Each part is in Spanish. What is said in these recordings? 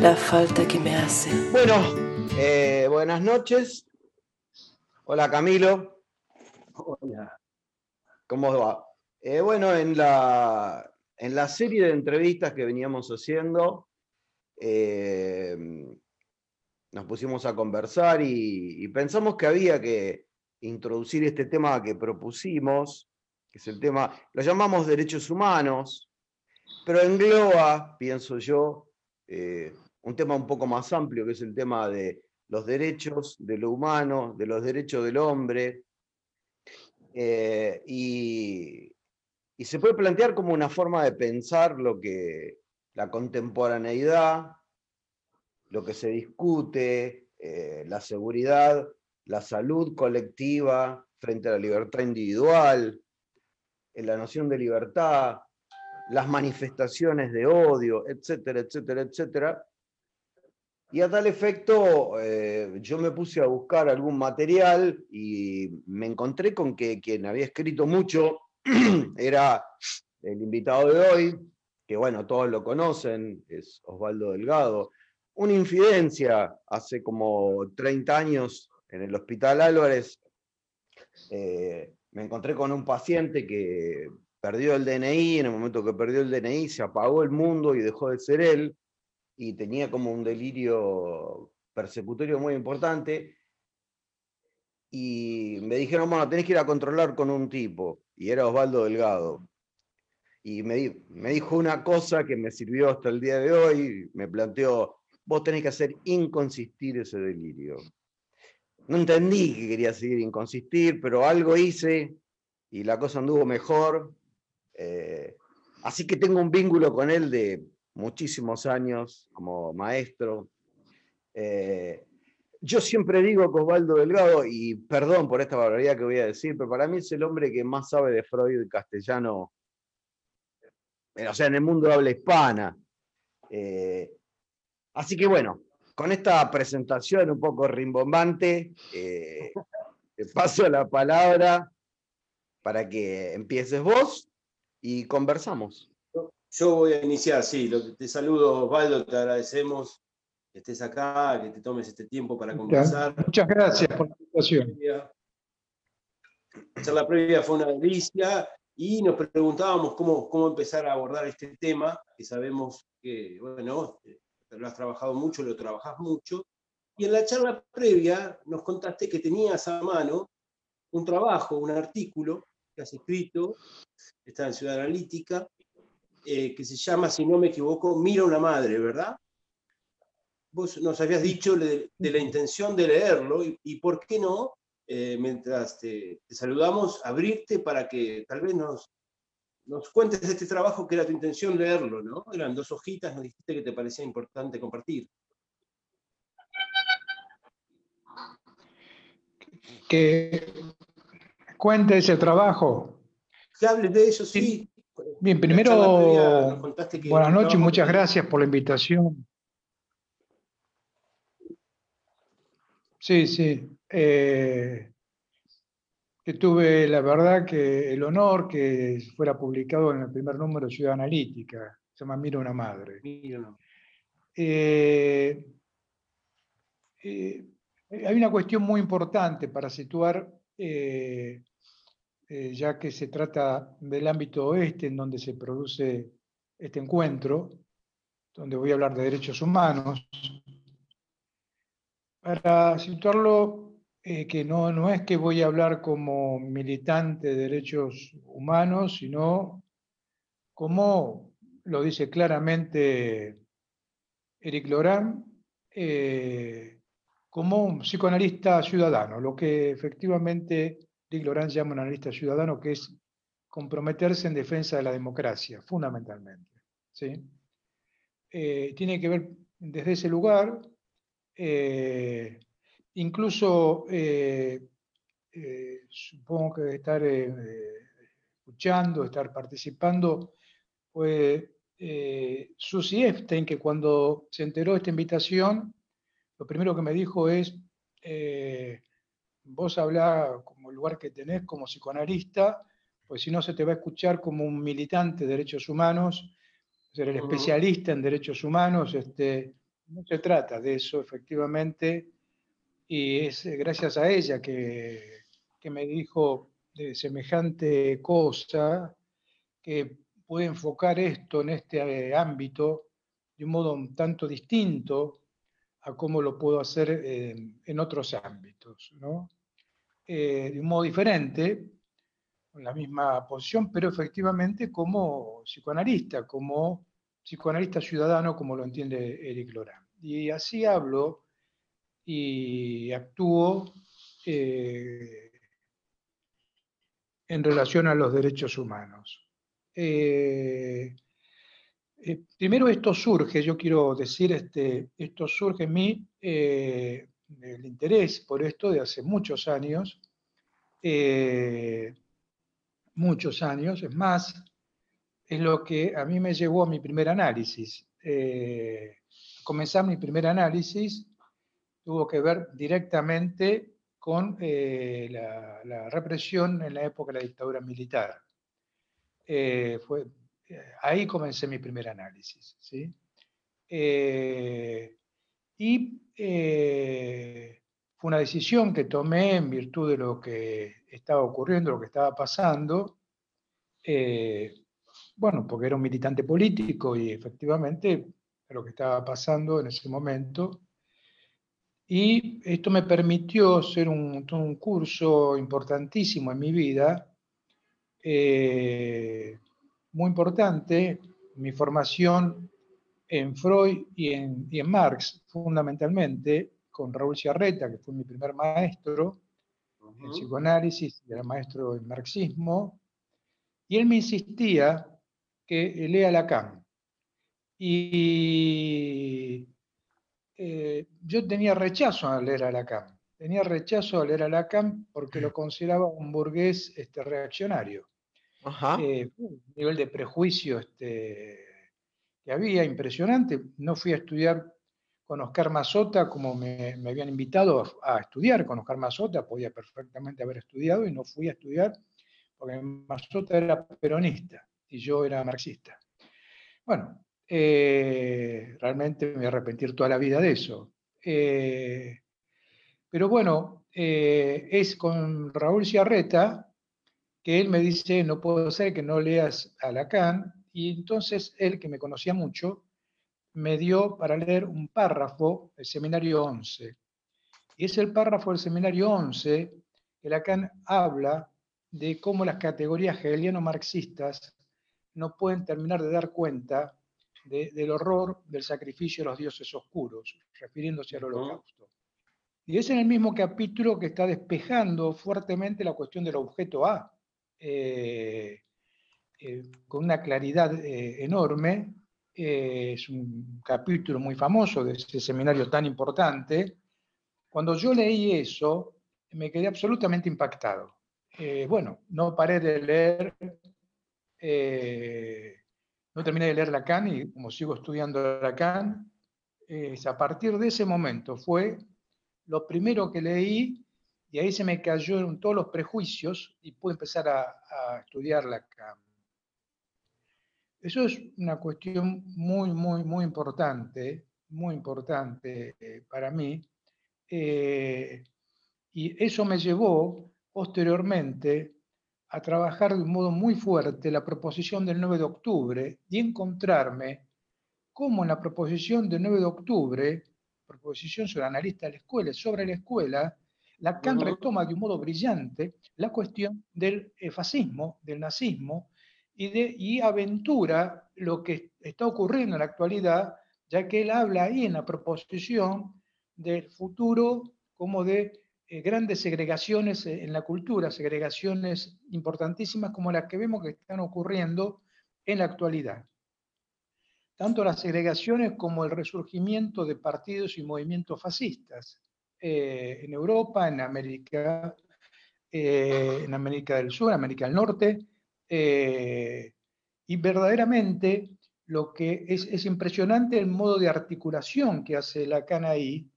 la falta que me hace. Bueno, eh, buenas noches. Hola Camilo. Hola. ¿Cómo va? Eh, bueno, en la, en la serie de entrevistas que veníamos haciendo, eh, nos pusimos a conversar y, y pensamos que había que introducir este tema que propusimos, que es el tema, lo llamamos derechos humanos, pero engloba, pienso yo, eh, un tema un poco más amplio, que es el tema de los derechos de lo humano, de los derechos del hombre, eh, y, se puede plantear como una forma de pensar lo que la contemporaneidad, lo que se discute, eh, la seguridad, la salud colectiva frente a la libertad individual, en la noción de libertad, las manifestaciones de odio, etcétera, etcétera, etcétera. Y a tal efecto, eh, yo me puse a buscar algún material y me encontré con que quien había escrito mucho era el invitado de hoy, que bueno, todos lo conocen, es Osvaldo Delgado. Una infidencia hace como 30 años en el Hospital Álvarez, eh, me encontré con un paciente que perdió el DNI, en el momento que perdió el DNI se apagó el mundo y dejó de ser él, y tenía como un delirio persecutorio muy importante, y me dijeron, bueno, tenés que ir a controlar con un tipo, y era Osvaldo Delgado. Y me, dijo una cosa que me sirvió hasta el día de hoy, me planteó, vos tenés que hacer inconsistir ese delirio. No entendí que quería seguir inconsistir, pero algo hice y la cosa anduvo mejor. Eh, así que tengo un vínculo con él de muchísimos años como maestro. Eh, yo siempre digo que Osvaldo Delgado, y perdón por esta barbaridad que voy a decir, pero para mí es el hombre que más sabe de Freud y castellano, o sea, en el mundo de habla hispana. Eh, así que bueno, con esta presentación un poco rimbombante, eh, te paso la palabra para que empieces vos y conversamos. Yo voy a iniciar, sí. Te saludo, Osvaldo, te agradecemos que estés acá, que te tomes este tiempo para conversar. Muchas gracias por la invitación. La charla previa fue una delicia y nos preguntábamos cómo, cómo empezar a abordar este tema, que sabemos que, bueno, lo has trabajado mucho, lo trabajas mucho. Y en la charla previa nos contaste que tenías a mano un trabajo, un artículo que has escrito, está en Ciudad Analítica, eh, que se llama, si no me equivoco, Mira una madre, ¿verdad? Vos nos habías dicho de, la intención de leerlo y, por qué no, eh, mientras te, saludamos, abrirte para que tal vez nos, nos cuentes este trabajo que era tu intención leerlo, ¿no? Eran dos hojitas, nos dijiste que te parecía importante compartir. Que cuente ese trabajo. Que hables de eso, sí. Bien, primero, buenas noches, y muchas gracias por la invitación. Sí, sí. Eh, que tuve la verdad que el honor que fuera publicado en el primer número de Ciudad Analítica, se llama Mira una madre. Eh, eh, hay una cuestión muy importante para situar, eh, ya que se trata del ámbito oeste en donde se produce este encuentro, donde voy a hablar de derechos humanos. Para situarlo eh, que no, no es que voy a hablar como militante de derechos humanos, sino como lo dice claramente Eric Lorán, eh, como un psicoanalista ciudadano, lo que efectivamente Eric Lorán llama un analista ciudadano, que es comprometerse en defensa de la democracia, fundamentalmente. Eh, tiene que ver desde ese lugar incluso eh, eh, supongo que estar eh, escuchando, estar participando, fue Susie Epstein, que cuando se enteró de esta invitación, lo primero que me dijo es, vos hablá como el lugar que tenés como psicoanalista, pues si no se te va a escuchar como un militante de derechos humanos, ser el especialista en derechos humanos, este, no se trata de eso, efectivamente, y es gracias a ella que, que me dijo de semejante cosa que puede enfocar esto en este eh, ámbito de un modo un tanto distinto a cómo lo puedo hacer en otros ámbitos, ¿no? Eh, de un modo diferente, con la misma posición, pero efectivamente como psicoanalista, como psicoanalista ciudadano, como lo entiende Eric Lorán. Y así hablo y actúo eh, en relación a los derechos humanos. Eh, primero esto surge, yo quiero decir, este, esto surge en mí, el interés por esto de hace muchos años, muchos años, es más, es lo que a mí me llevó a mi primer análisis. comenzar mi primer análisis tuvo que ver directamente con la, la represión en la época de la dictadura militar. Eh, fue, eh, ahí comencé mi primer análisis. ¿sí? Eh, y fue una decisión que tomé en virtud de lo que estaba ocurriendo, lo que estaba pasando. bueno, porque era un militante político y efectivamente lo que estaba pasando en ese momento. Y esto me permitió hacer un, un curso importantísimo en mi vida, eh, muy importante, mi formación en Freud y en, Marx, fundamentalmente, con Raúl Ciarreta, que fue mi primer maestro en psicoanálisis, era maestro en marxismo, y él me insistía que lea Lacan. Y eh, yo tenía rechazo a leer a Lacan. Tenía rechazo a leer a Lacan porque lo consideraba un burgués este, reaccionario. Eh, un nivel de prejuicio este, que había impresionante. No fui a estudiar con Oscar Mazota como me, habían invitado a, estudiar con Oscar Mazota, podía perfectamente haber estudiado y no fui a estudiar porque Mazota era peronista y yo era marxista. Bueno, eh, realmente me voy a arrepentir toda la vida de eso. Eh, pero bueno, es con Raúl Ciarreta, que él me dice, no puedo ser que no leas a Lacan, y entonces él, que me conocía mucho, me dio para leer un párrafo del seminario 11. Y es el párrafo del seminario 11 que Lacan habla de cómo las categorías hegeliano-marxistas no pueden terminar de dar cuenta del horror del sacrificio de los dioses oscuros, refiriéndose al holocausto. Y es en el mismo capítulo que está despejando fuertemente la cuestión del objeto A, eh, eh, con una claridad eh, enorme. es un capítulo muy famoso de ese seminario tan importante. Cuando yo leí eso, me quedé absolutamente impactado. bueno, no paré de leer, no terminé de leer Lacan y como sigo estudiando Lacan, a partir de ese momento fue lo primero que leí y ahí se me cayeron todos los prejuicios y pude empezar a, estudiar la CAM. Eso es una cuestión muy, muy, muy importante, muy importante eh, para mí. Eh, y eso me llevó posteriormente a trabajar de un modo muy fuerte la proposición del 9 de octubre y encontrarme cómo en la proposición del 9 de octubre, proposición sobre analista de la escuela, sobre la escuela, Lacan retoma de un modo brillante la cuestión del eh, fascismo, del nazismo, y, aventura lo que está ocurriendo en la actualidad, ya que él habla ahí en la proposición del futuro como de eh, grandes segregaciones eh, en la cultura, segregaciones importantísimas como las que vemos que están ocurriendo en la actualidad. Tanto las segregaciones como el resurgimiento de partidos y movimientos fascistas. Eh, en Europa, en América, eh, en América del Sur, América del Norte, eh, y verdaderamente lo que es, impresionante el modo de articulación que hace Lacan ahí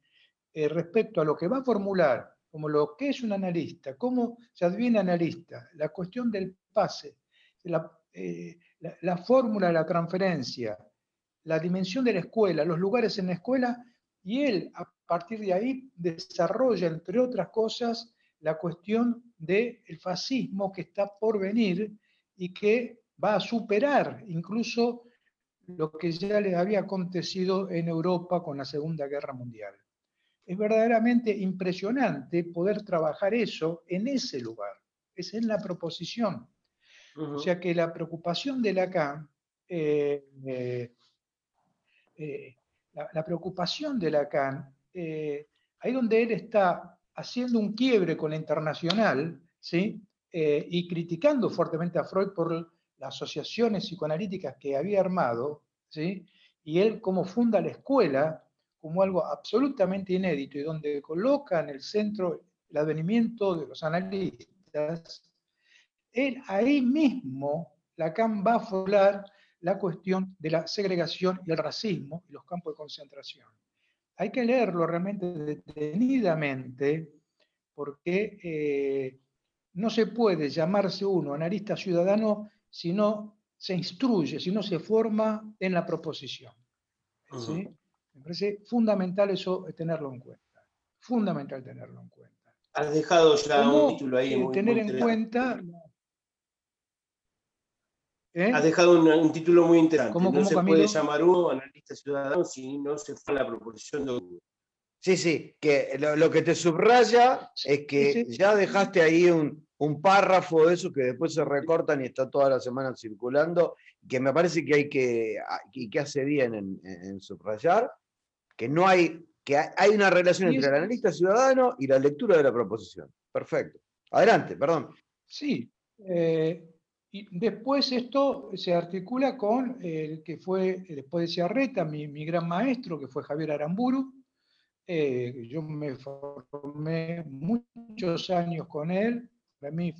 respecto a lo que va a formular como lo que es un analista, cómo se adviene analista, la cuestión del pase, la, la fórmula de la transferencia, la dimensión de la escuela, los lugares en la escuela, y él a partir de ahí desarrolla, entre otras cosas, la cuestión del fascismo que está por venir y que va a superar incluso lo que ya le había acontecido en Europa con la Segunda Guerra Mundial. Es verdaderamente impresionante poder trabajar eso en ese lugar, es en la proposición. O sea que la preocupación de Lacan, eh, eh, eh, la, preocupación de Lacan, ahí donde él está haciendo un quiebre con la internacional, ¿sí? Y criticando fuertemente a Freud por las asociaciones psicoanalíticas que había armado, ¿sí? y él como funda la escuela como algo absolutamente inédito y donde coloca en el centro el advenimiento de los analistas, él ahí mismo, Lacan va a formular la cuestión de la segregación y el racismo y los campos de concentración. Hay que leerlo realmente detenidamente porque eh, no se puede llamarse uno analista ciudadano si no se instruye, si no se forma en la proposición. Me parece fundamental eso tenerlo en cuenta. Fundamental tenerlo en cuenta. Has dejado ya un título ahí. Muy, tener en cuenta ¿Eh? Has dejado un, título muy interesante. no se puede llamar uno analista ciudadano si no se fue la proposición de Google. Sí, sí, que lo, que te subraya es que ya dejaste ahí un, párrafo de eso que después se recortan y está toda la semana circulando, que me parece que hay que, y que hace bien en, subrayar, que no hay, que hay una relación entre el analista ciudadano y la lectura de la proposición. Perfecto. Adelante, perdón. Sí, eh, y después esto se articula con el que fue, después de Ciarreta, mi, mi gran maestro, que fue Javier Aramburu. Eh, yo me formé muchos años con él, para mí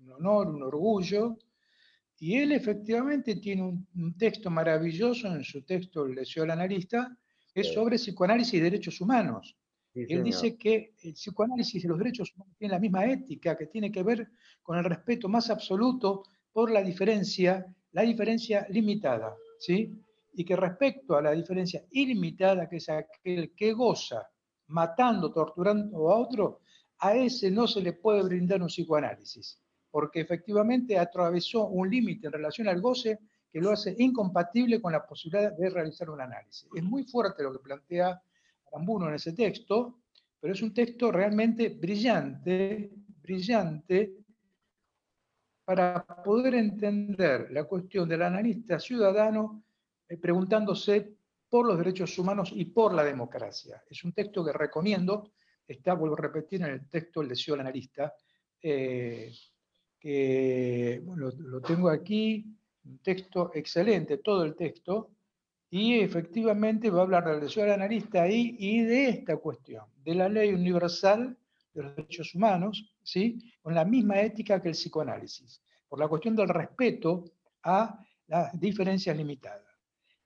un honor, un orgullo. Y él efectivamente tiene un, texto maravilloso en su texto, El deseo del analista, que es sobre psicoanálisis y derechos humanos. Él dice que el psicoanálisis y los derechos humanos tienen la misma ética, que tiene que ver con el respeto más absoluto por la diferencia, la diferencia limitada, ¿sí? Y que respecto a la diferencia ilimitada, que es aquel que goza matando, torturando a otro, a ese no se le puede brindar un psicoanálisis, porque efectivamente atravesó un límite en relación al goce que lo hace incompatible con la posibilidad de realizar un análisis. Es muy fuerte lo que plantea Arambuno en ese texto, pero es un texto realmente brillante, brillante, para poder entender la cuestión del analista ciudadano preguntándose por los derechos humanos y por la democracia. Es un texto que recomiendo, está, vuelvo a repetir, en el texto El deseo del analista, eh, que lo tengo aquí, un texto excelente, todo el texto, y efectivamente va a hablar del deseo del analista ahí y de esta cuestión, de la ley universal de los derechos humanos, ¿sí? con la misma ética que el psicoanálisis, por la cuestión del respeto a las diferencias limitadas.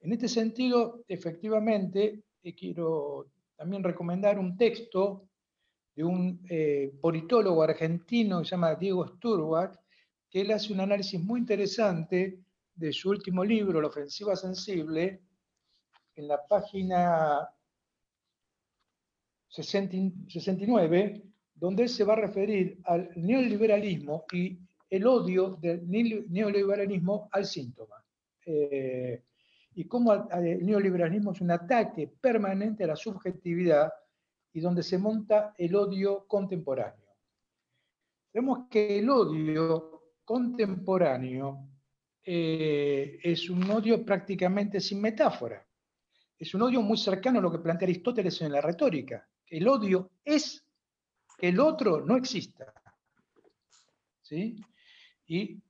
En este sentido, efectivamente, eh, quiero también recomendar un texto de un eh, politólogo argentino que se llama Diego Sturwak, que él hace un análisis muy interesante de su último libro, La ofensiva sensible, en la página 69, donde él se va a referir al neoliberalismo y el odio del neoliberalismo al síntoma. Eh, y cómo el neoliberalismo es un ataque permanente a la subjetividad y donde se monta el odio contemporáneo. Vemos que el odio contemporáneo eh, es un odio prácticamente sin metáfora es un odio muy cercano a lo que plantea Aristóteles en la retórica. El odio es que el otro no exista. ¿Sí? Y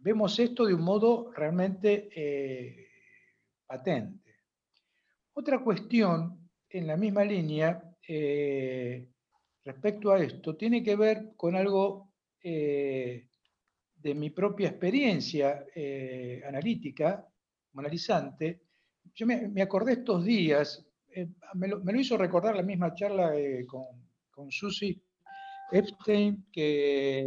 vemos esto de un modo realmente eh, patente. Otra cuestión en la misma línea eh, respecto a esto tiene que ver con algo eh, de mi propia experiencia analítica, analizante, yo me, acordé estos días, eh, me, lo, hizo recordar la misma charla eh, con, con Susi Epstein, que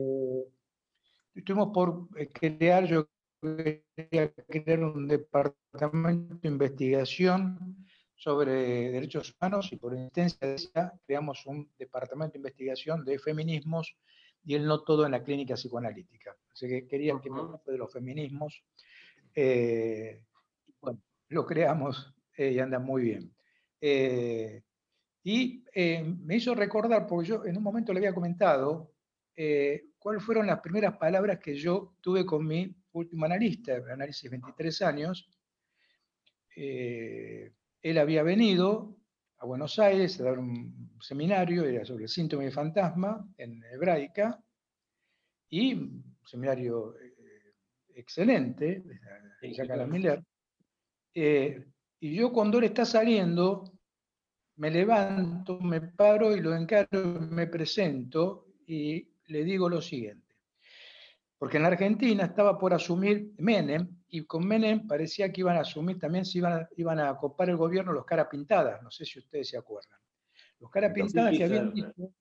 estuvimos por eh, crear, yo quería crear un departamento de investigación sobre derechos humanos y por instancia de esa creamos un departamento de investigación de feminismos y el no todo en la clínica psicoanalítica. Así que quería que me hable de los feminismos. Eh, bueno, lo creamos eh, y anda muy bien. Eh, y me hizo recordar, porque yo en un momento le había comentado, cuáles fueron las primeras palabras que yo tuve con mi último analista, análisis 23 años. él había venido a Buenos Aires a dar un seminario, era sobre el síntoma de fantasma en hebraica, y un seminario eh, excelente, de Jacques Miller. Eh, y yo cuando él está saliendo, me levanto, me paro y lo encaro, me presento y le digo lo siguiente. Porque en la Argentina estaba por asumir Menem, y con Menem parecía que iban a asumir también, se iban a, iban a copar el gobierno los caras pintadas, no sé si ustedes se acuerdan. Los caras pintadas que habían dicho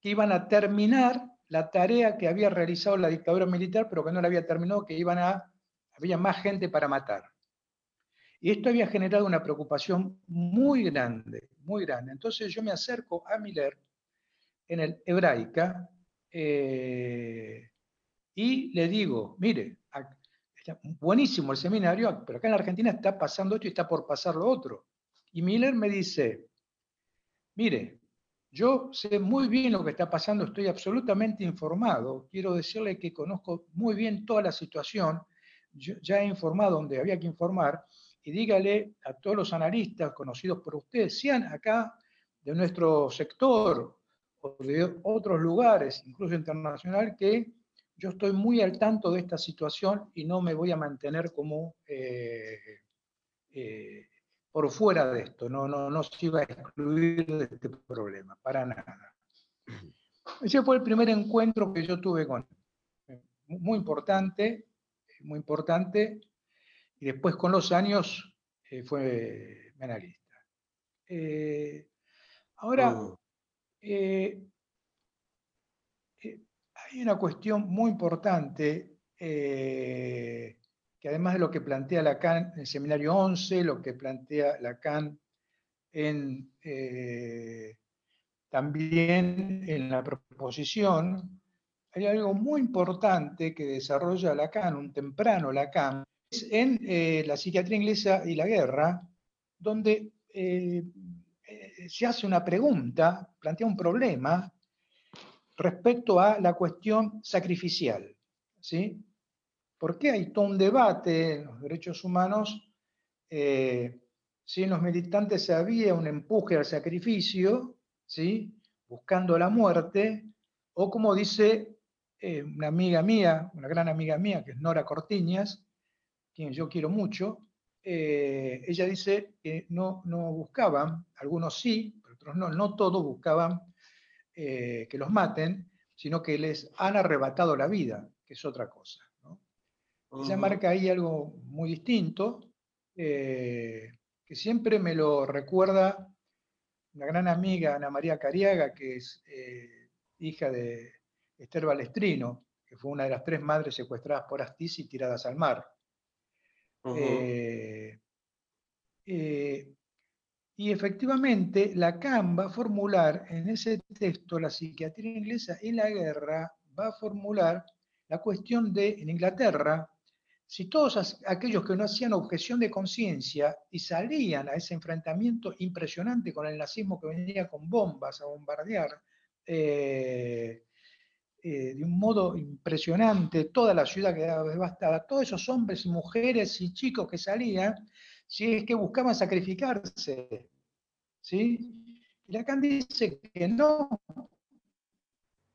que iban a terminar la tarea que había realizado la dictadura militar, pero que no la había terminado, que iban a, había más gente para matar. Y esto había generado una preocupación muy grande, muy grande. Entonces yo me acerco a Miller en el hebraica eh, y le digo, mire, buenísimo el seminario, pero acá en Argentina está pasando esto y está por pasar lo otro. Y Miller me dice, mire, yo sé muy bien lo que está pasando, estoy absolutamente informado, quiero decirle que conozco muy bien toda la situación, ya he informado donde había que informar, y dígale a todos los analistas conocidos por ustedes, sean acá de nuestro sector o de otros lugares, incluso internacional, que yo estoy muy al tanto de esta situación y no me voy a mantener como eh, eh, por fuera de esto, no, no, no se iba a excluir de este problema, para nada. Ese fue el primer encuentro que yo tuve con él. Muy importante, muy importante, y después con los años eh, fue analista. ahora, oh hay una cuestión muy importante eh, que además de lo que plantea Lacan en el seminario 11, lo que plantea Lacan en, eh, también en la proposición, hay algo muy importante que desarrolla Lacan, un temprano Lacan, es en eh, la psiquiatría inglesa y la guerra, donde se hace una pregunta, plantea un problema respecto a la cuestión sacrificial. ¿sí? ¿Por qué hay todo un debate en los derechos humanos eh, si en los militantes había un empuje al sacrificio, ¿sí? buscando la muerte, o como dice eh, una amiga mía, una gran amiga mía, que es Nora Cortiñas, quien yo quiero mucho, eh, ella dice que no, no buscaban, algunos sí, pero otros no, no todos buscaban eh, que los maten, sino que les han arrebatado la vida, que es otra cosa. Ella marca ahí algo muy distinto, eh, que siempre me lo recuerda una gran amiga, Ana María Cariaga, que es eh, hija de Esther Balestrino, que fue una de las tres madres secuestradas por Astiz y tiradas al mar. Y efectivamente, Lacan va a formular en ese texto, la psiquiatría inglesa en la guerra, va a formular la cuestión de, en Inglaterra, si todos aquellos que no hacían objeción de conciencia y salían a ese enfrentamiento impresionante con el nazismo que venía con bombas a bombardear eh, eh, de un modo impresionante, toda la ciudad quedaba devastada, todos esos hombres y mujeres y chicos que salían, si es que buscaban sacrificarse. ¿sí? Y Lacan dice que no,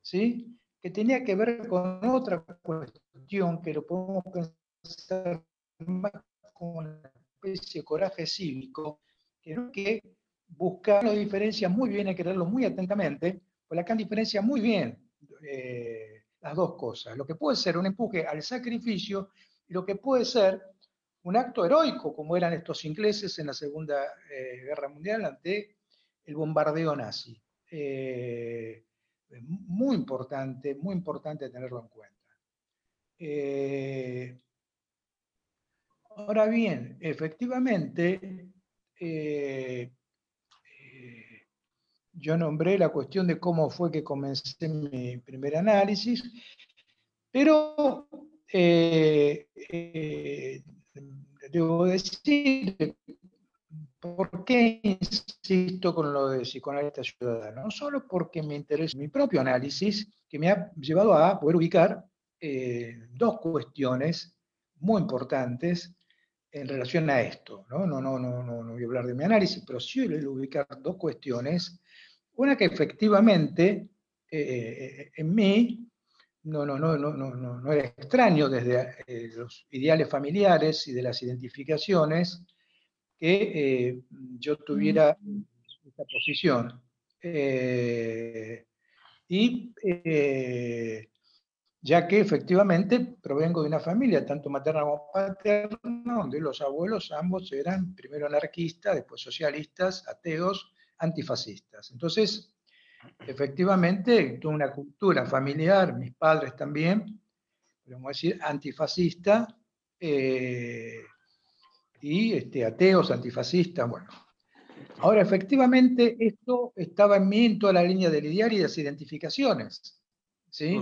¿sí? que tenía que ver con otra cuestión que lo podemos pensar más como una especie de coraje cívico, que no que buscar las diferencias muy bien, hay que leerlo muy atentamente, pues Lacan diferencia muy bien eh, las dos cosas, lo que puede ser un empuje al sacrificio y lo que puede ser un acto heroico, como eran estos ingleses en la Segunda eh, Guerra Mundial ante el bombardeo nazi. Eh, muy importante, muy importante tenerlo en cuenta. Eh, Ahora bien, efectivamente, yo nombré la cuestión de cómo fue que comencé mi primer análisis, pero debo decir, ¿por qué insisto con lo de psicoanalista ciudadano? No solo porque me interesa mi propio análisis, que me ha llevado a poder ubicar dos cuestiones muy importantes en relación a esto. ¿no? No, no, no, no, voy a hablar de mi análisis, pero sí voy a ubicar dos cuestiones. Una que efectivamente eh, en mí no, no, no, no, no, no era extraño desde eh, los ideales familiares y de las identificaciones que eh, yo tuviera esta posición. y ya que efectivamente provengo de una familia, tanto materna como paterna, donde los abuelos ambos eran primero anarquistas, después socialistas, ateos, antifascistas. Entonces, efectivamente, tuve una cultura familiar, mis padres también, podemos decir, antifascista, eh, y este, ateos, antifascistas, bueno. Ahora, efectivamente, esto estaba en mí en toda la línea del ideal y de las identificaciones. ¿sí?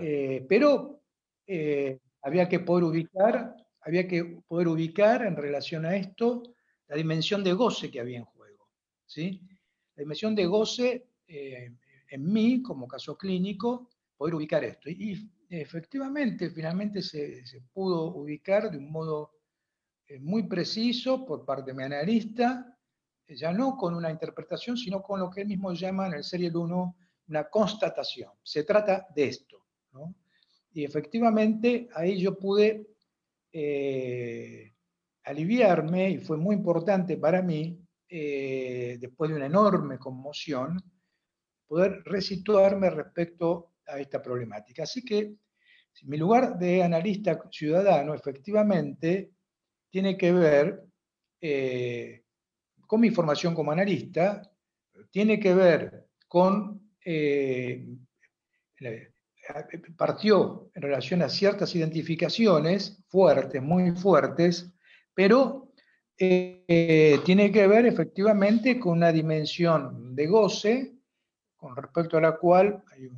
Eh, pero eh, había que poder ubicar, había que poder ubicar en relación a esto la dimensión de goce que había en juego. ¿sí? La dimensión de goce eh, en mí, como caso clínico, poder ubicar esto. Y, efectivamente, finalmente se, se, pudo ubicar de un modo muy preciso por parte de mi analista, ya no con una interpretación, sino con lo que él mismo llama en el serie 1 una constatación. Se trata de esto. Y efectivamente ahí yo pude eh, aliviarme y fue muy importante para mí, eh, después de una enorme conmoción, poder resituarme respecto a esta problemática. Así que mi lugar de analista ciudadano efectivamente tiene que ver eh, con mi formación como analista, tiene que ver con partió en relación a ciertas identificaciones fuertes, muy fuertes, pero eh, tiene que ver efectivamente con una dimensión de goce con respecto a la cual hay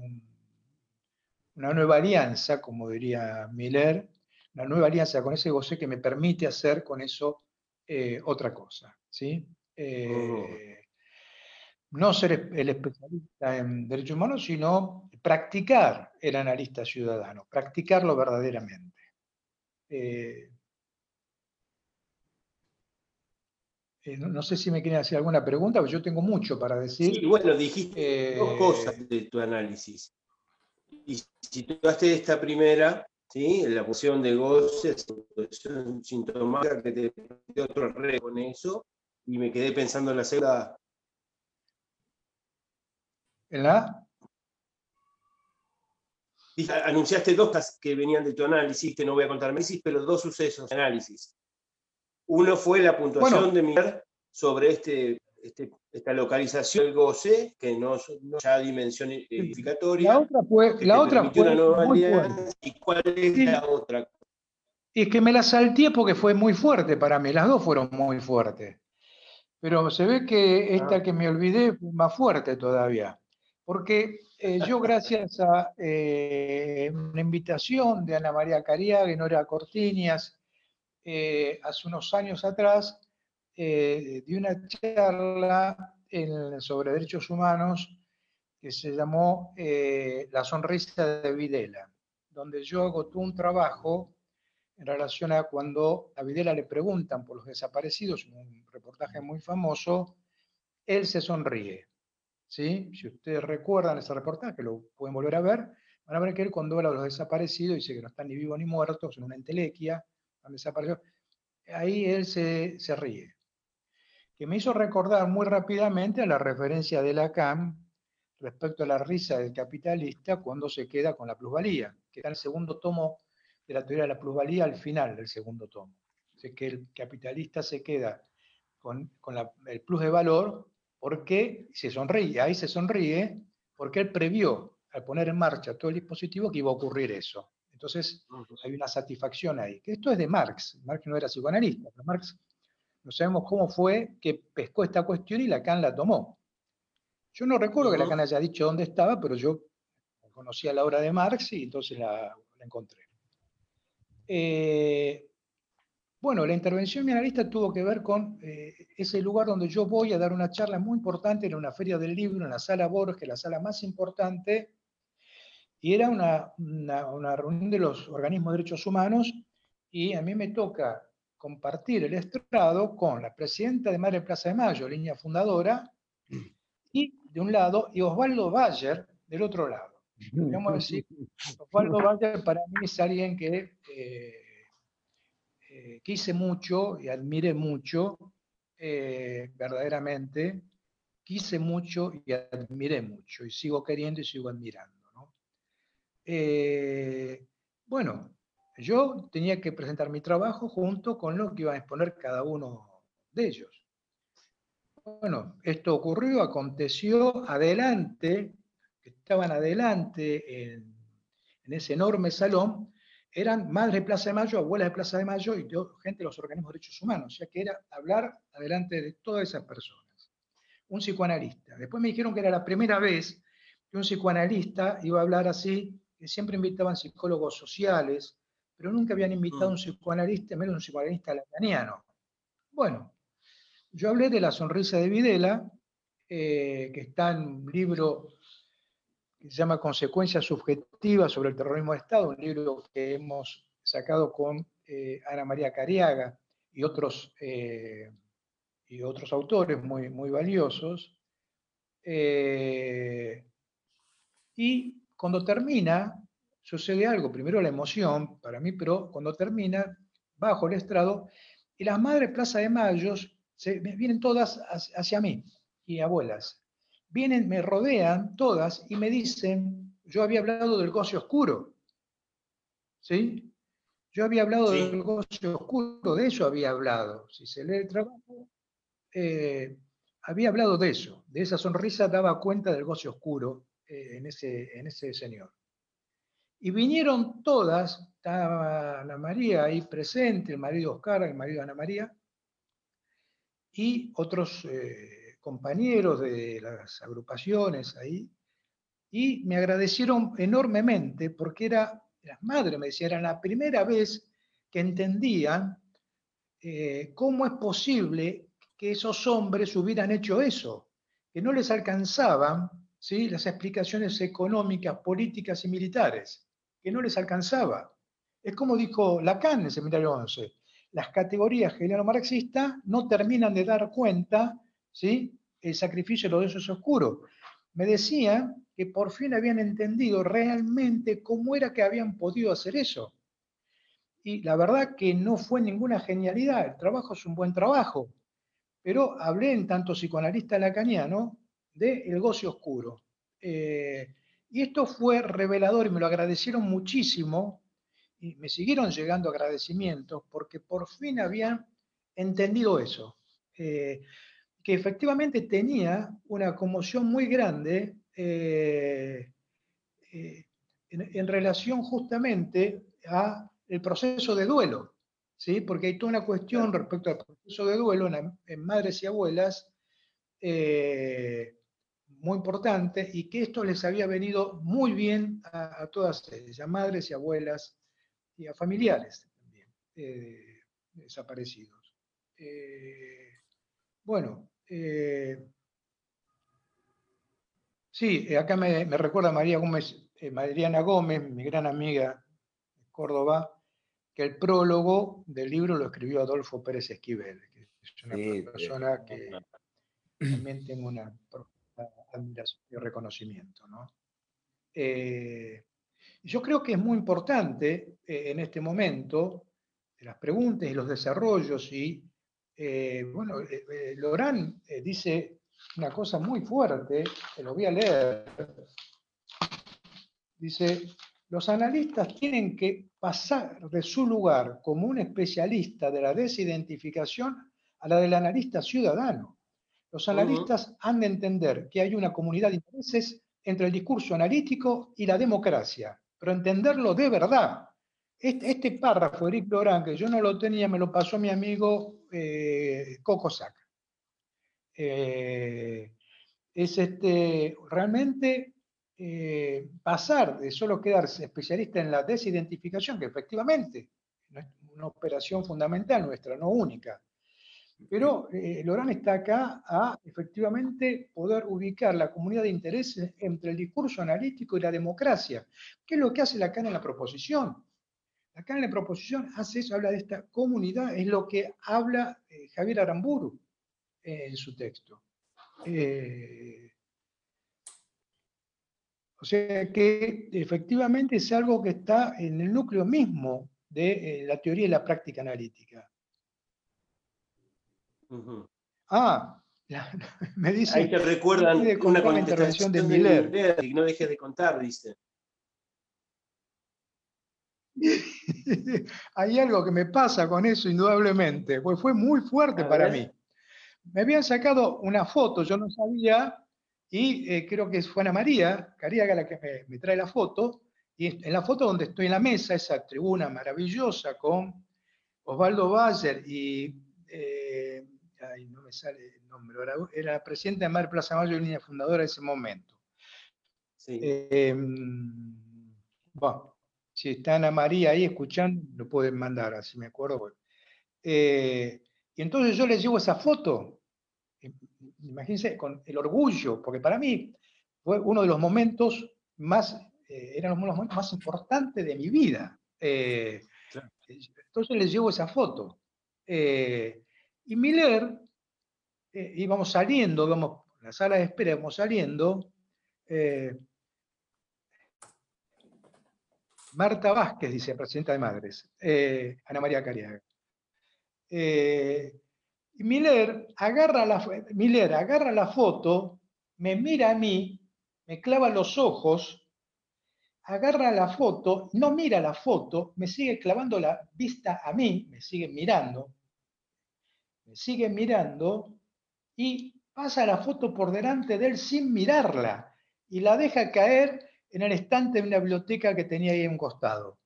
una nueva alianza, como diría Miller, una nueva alianza con ese goce que me permite hacer con eso eh, otra cosa. ¿sí? Eh, no ser el especialista en derechos humanos, sino practicar el analista ciudadano, practicarlo verdaderamente. Eh, no, sé si me quieren hacer alguna pregunta, pero yo tengo mucho para decir. Sí, bueno, dijiste dos eh, cosas de tu análisis. Y situaste esta primera, ¿sí? la función de goce, sintomática que te dio otro re con eso, y me quedé pensando en la segunda Anunciaste dos que venían de tu análisis, que no voy a contar análisis, pero dos sucesos de análisis. Uno fue la puntuación de mirar sobre este, este, esta localización del goce, que no, no ya dimensión edificatoria. La otra fue, la otra fue ¿Y cuál es la otra? Es que me la salté porque fue muy fuerte para mí, las dos fueron muy fuertes. Pero se ve que esta ah. que me olvidé fue más fuerte todavía porque eh, yo gracias a eh, una invitación de Ana María Cariaga y Nora Cortiñas, eh, hace unos años atrás, di una charla sobre derechos humanos que se llamó La sonrisa de Videla, donde yo hago todo un trabajo en relación a cuando a Videla le preguntan por los desaparecidos, un reportaje muy famoso, él se sonríe. Si ustedes recuerdan ese reportaje, lo pueden volver a ver, van a ver que él cuando habla de los desaparecidos dice que no están ni vivos ni muertos, son una entelequia, han desaparecido. Ahí él se, ríe. Que me hizo recordar muy rápidamente a la referencia de Lacan respecto a la risa del capitalista cuando se queda con la plusvalía, que está en el segundo tomo de la teoría de la plusvalía al final del segundo tomo. Es que el capitalista se queda con, el plus de valor porque se sonríe, ahí se sonríe, porque él previó al poner en marcha todo el dispositivo que iba a ocurrir eso. Entonces hay una satisfacción ahí. Esto es de Marx. Marx no era psicoanalista, pero Marx no sabemos cómo fue que pescó esta cuestión y Lacan la tomó. Yo no recuerdo que Lacan haya dicho dónde estaba, pero yo conocía la obra de Marx y entonces la, encontré. Eh, bueno, la intervención mi analista tuvo que ver con eh, ese lugar donde yo voy a dar una charla muy importante en una feria del libro, en la sala Borges, la sala más importante, y era una, reunión de los organismos de derechos humanos, y a mí me toca compartir el estrado con la presidenta de Madre Plaza de Mayo, línea fundadora, y de un lado, y Osvaldo Bayer del otro lado. Vamos decir, Osvaldo Bayer para mí es alguien que... Eh, eh, quise mucho y admiré mucho, eh, verdaderamente, quise mucho y admiré mucho, y sigo queriendo y sigo admirando. Eh, bueno, yo tenía que presentar mi trabajo junto con lo que iba a exponer cada uno de ellos. Bueno, esto ocurrió, aconteció adelante, estaban adelante en, ese enorme salón, eran madres de Plaza de Mayo, abuelas de Plaza de Mayo y gente de los organismos de derechos humanos, o sea que era hablar adelante de todas esas personas. Un psicoanalista. Después me dijeron que era la primera vez que un psicoanalista iba a hablar así, siempre invitaban psicólogos sociales, pero nunca habían invitado a un mm. psicoanalista, menos un psicoanalista lacaniano. Bueno, yo hablé de la sonrisa de Videla, eh, que está en un libro se llama Consecuencias Subjetivas sobre el Terrorismo de Estado, un libro que hemos sacado con eh, Ana María Cariaga y otros, eh, y otros autores muy, muy valiosos. Y cuando termina, sucede algo, primero la emoción para mí, pero cuando termina, bajo el estrado, y las madres Plaza de Mayo se, vienen todas hacia mí, y abuelas, vienen, me rodean todas y me dicen, yo había hablado del goce oscuro. ¿Sí? Yo había hablado del goce oscuro, de eso había hablado. Si se lee el trabajo, eh, había hablado de eso, de esa sonrisa daba cuenta del goce oscuro eh, en, ese, en ese señor. Y vinieron todas, estaba Ana María ahí presente, el marido Oscar, el marido Ana María, y otros eh, compañeros de las agrupaciones ahí, y me agradecieron enormemente porque era, las madres me decían, era la primera vez que entendían eh, cómo es posible que esos hombres hubieran hecho eso, que no les alcanzaban ¿sí? las explicaciones económicas, políticas y militares, que no les alcanzaba. Es como dijo Lacan en el seminario 11, las categorías genero-marxistas no terminan de dar cuenta ¿sí? el sacrificio de los dioses oscuros. Me decían que por fin habían entendido realmente cómo era que habían podido hacer eso. Y la verdad que no fue ninguna genialidad, el trabajo es un buen trabajo, pero hablé en tanto psicoanalista lacaniano de el goce oscuro. Eh, y esto fue revelador y me lo agradecieron muchísimo y me siguieron llegando agradecimientos porque por fin habían entendido eso. Eh, que efectivamente tenía una conmoción muy grande eh, en, relación justamente a el proceso de duelo, ¿sí? porque hay toda una cuestión respecto al proceso de duelo en, madres y abuelas eh, muy importante y que esto les había venido muy bien a, todas ellas, a madres y abuelas y a familiares también desaparecidos. bueno, eh, sí, eh, acá me, recuerda María Gómez, eh, Mariana Gómez, mi gran amiga de Córdoba, que el prólogo del libro lo escribió Adolfo Pérez Esquivel, que es una persona que también tengo una admiración y reconocimiento. yo creo que es muy importante en este momento las preguntas y los desarrollos y eh, bueno, eh, eh, Lorán dice una cosa muy fuerte, te lo voy a leer. Dice, los analistas tienen que pasar de su lugar como un especialista de la desidentificación a la del analista ciudadano. Los analistas han de entender que hay una comunidad de intereses entre el discurso analítico y la democracia, pero entenderlo de verdad. Este, este párrafo, Eric Lorán, que yo no lo tenía, me lo pasó mi amigo eh, Coco Saca. Eh, es este, realmente eh, pasar de solo quedarse especialista en la desidentificación, que efectivamente es una operación fundamental nuestra, no única. Pero eh, Lorán está acá a efectivamente poder ubicar la comunidad de intereses entre el discurso analítico y la democracia, que es lo que hace Lacan en la proposición. Lacan en la proposición hace eso, habla de esta comunidad, es lo que habla eh, Javier Aramburu en su texto. Eh, o sea que efectivamente es algo que está en el núcleo mismo de la teoría y la práctica analítica. Ah, me dice. Ahí te recuerdan una la intervención de Miller. Y no dejes de contar, dice. Hay algo que me pasa con eso, indudablemente, pues fue muy fuerte para mí. Me habían sacado una foto, yo no sabía, y eh, creo que fue Ana María Cariaga la que me, me, trae la foto, y en la foto donde estoy en la mesa, esa tribuna maravillosa con Osvaldo Bayer y eh, no me sale el nombre, era, presidente de Mar Plaza Mayo y línea fundadora de ese momento. Em, bueno, si está Ana María ahí escuchando, lo pueden mandar, así me acuerdo. Eh, y entonces yo les llevo esa foto, imagínense, con el orgullo, porque para mí fue uno de los momentos más, eh, eran los momentos más importantes de mi vida. Eh, entonces les llevo esa foto. Y Miller, eh, íbamos saliendo, íbamos, la sala de espera íbamos saliendo, eh, Marta Vázquez, dice, presidenta de Madres, eh, Ana María Cariaga. y Miller agarra, la, Miller agarra la foto, me mira a mí, me clava los ojos, agarra la foto, no mira la foto, me sigue clavando la vista a mí, me sigue mirando, me sigue mirando y pasa la foto por delante de él sin mirarla y la deja caer en el estante de una biblioteca que tenía ahí a un costado.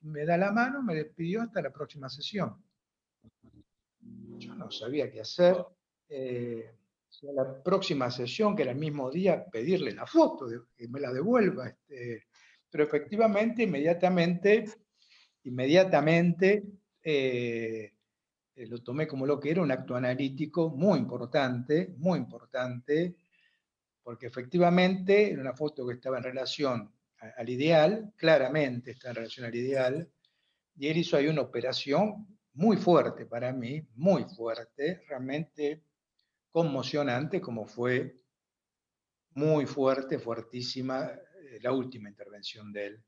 Me da la mano, me despidió hasta la próxima sesión. Yo no sabía qué hacer. Eh, la próxima sesión, que era el mismo día, pedirle la foto, que me la devuelva. Este, pero efectivamente, inmediatamente, inmediatamente, eh, eh, lo tomé como lo que era un acto analítico muy importante, muy importante, porque efectivamente era una foto que estaba en relación al ideal, claramente está en relación al ideal, y él hizo ahí una operación muy fuerte para mí, muy fuerte, realmente conmocionante, como fue muy fuerte, fuertísima eh, la última intervención de él,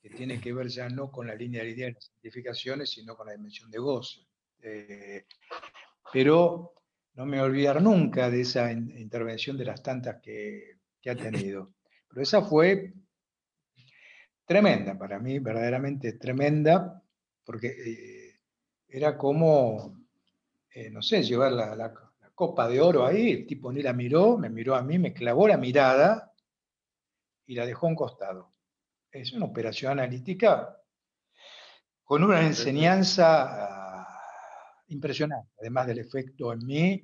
que tiene que ver ya no con la línea ideal de las identificaciones, sino con la dimensión de gozo. Eh, pero no me voy a olvidar nunca de esa intervención de las tantas que, ha tenido. Pero esa fue tremenda para mí, verdaderamente tremenda, porque eh, era como, eh, no sé, llevar la, copa de oro ahí, el tipo ni la miró, me miró a mí, me clavó la mirada y la dejó a un costado. Es una operación analítica con una enseñanza impresionante, además del efecto en mí,